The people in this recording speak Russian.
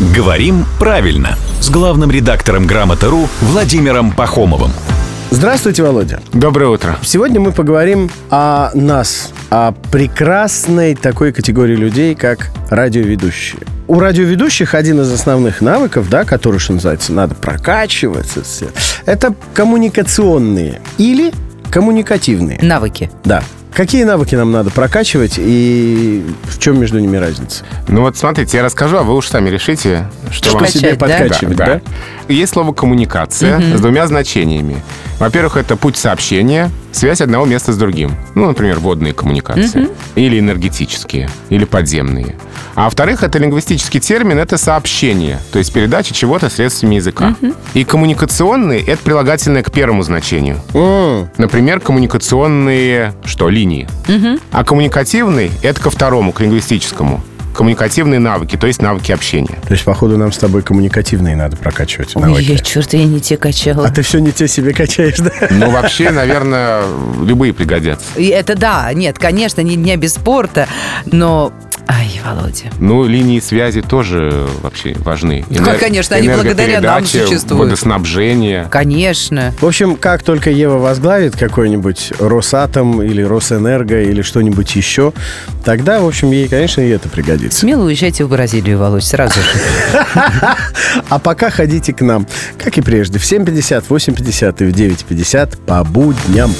«Говорим правильно» с главным редактором «Грамоты.ру» Владимиром Пахомовым. Здравствуйте, Володя. Доброе утро. Сегодня мы поговорим о нас, о прекрасной такой категории людей, как радиоведущие. У радиоведущих один из основных навыков, да, который, что называется, надо прокачиваться, это коммуникационные или коммуникативные. Навыки. Да. Какие навыки нам надо прокачивать и в чем между ними разница? Ну вот смотрите, я расскажу, а вы уж сами решите, что, Что вам... себе да? подкачивать, да? Да, да. Есть слово коммуникация с двумя значениями. Во-первых, это путь сообщения, связь одного места с другим. Ну, например, водные коммуникации. Или энергетические, или подземные. А во-вторых, это лингвистический термин, это сообщение, то есть передача чего-то средствами языка. И коммуникационные — это прилагательное к первому значению. М, Например, коммуникационные, что, линии. А коммуникативный — это ко второму, к лингвистическому. Коммуникативные навыки, то есть навыки общения. То есть, походу, нам с тобой коммуникативные надо прокачивать Ой, навыки. я, черт, я не те качала. А ты все не те себе качаешь, да? Ну, вообще, наверное, любые пригодятся. И Это да, нет, конечно, не дня без спорта, но... Ай, Володя. Ну, линии связи тоже вообще важны. Ну, конечно, они благодаря нам существуют. Водоснабжение. Конечно. В общем, как только Ева возглавит какой-нибудь Росатом или Росэнерго или что-нибудь еще, тогда, в общем, ей, конечно, и это пригодится. Смело уезжайте в Бразилию, Володь, сразу же. А пока ходите к нам, как и прежде, в 7.50, 8.50 и в 9.50 по будням.